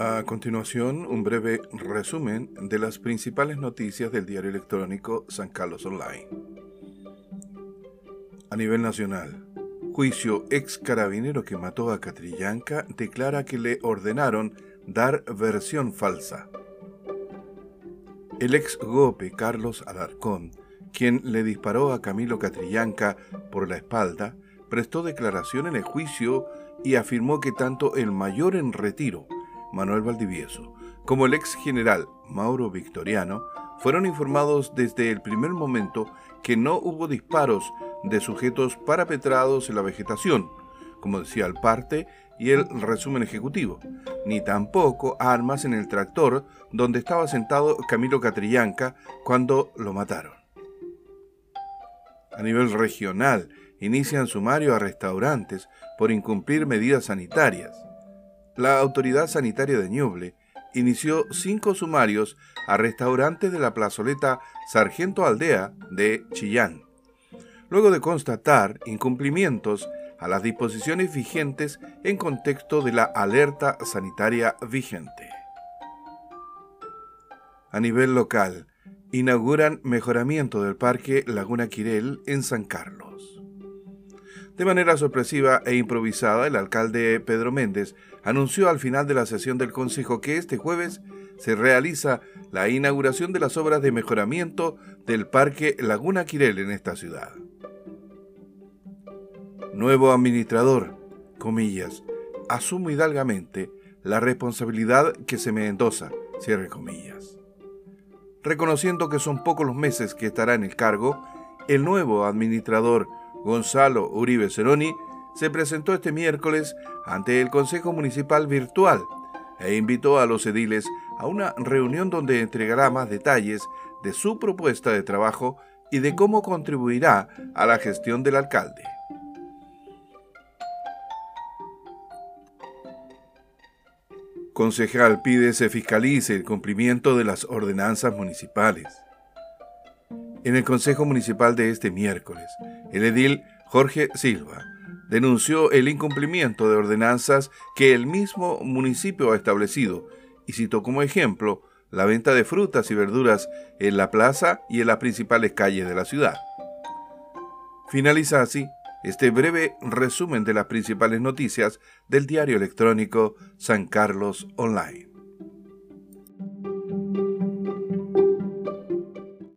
A continuación, un breve resumen de las principales noticias del diario electrónico San Carlos Online. A nivel nacional, juicio ex carabinero que mató a Catrillanca declara que le ordenaron dar versión falsa. El ex gope Carlos Alarcón, quien le disparó a Camilo Catrillanca por la espalda, prestó declaración en el juicio y afirmó que tanto el mayor en retiro, Manuel Valdivieso, como el ex general Mauro Victoriano fueron informados desde el primer momento que no hubo disparos de sujetos parapetrados en la vegetación, como decía el parte y el resumen ejecutivo, ni tampoco armas en el tractor donde estaba sentado Camilo Catrillanca cuando lo mataron. A nivel regional, inician sumario a restaurantes por incumplir medidas sanitarias. La autoridad sanitaria de Ñuble inició cinco sumarios a restaurantes de la plazoleta Sargento Aldea de Chillán, luego de constatar incumplimientos a las disposiciones vigentes en contexto de la alerta sanitaria vigente. A nivel local, inauguran mejoramiento del Parque Laguna Quirel en San Carlos. De manera sorpresiva e improvisada, el alcalde Pedro Méndez anunció al final de la sesión del Consejo que este jueves se realiza la inauguración de las obras de mejoramiento del Parque Laguna Quirel en esta ciudad. Nuevo administrador, comillas, asumo hidalgamente la responsabilidad que se me endosa, cierre comillas. Reconociendo que son pocos los meses que estará en el cargo, el nuevo administrador Gonzalo Uribe Ceroni se presentó este miércoles ante el Consejo Municipal Virtual e invitó a los ediles a una reunión donde entregará más detalles de su propuesta de trabajo y de cómo contribuirá a la gestión del alcalde. Concejal pide se fiscalice el cumplimiento de las ordenanzas municipales. En el Consejo Municipal de este miércoles, el edil Jorge Silva denunció el incumplimiento de ordenanzas que el mismo municipio ha establecido y citó como ejemplo la venta de frutas y verduras en la plaza y en las principales calles de la ciudad. Finaliza así este breve resumen de las principales noticias del diario electrónico San Carlos Online.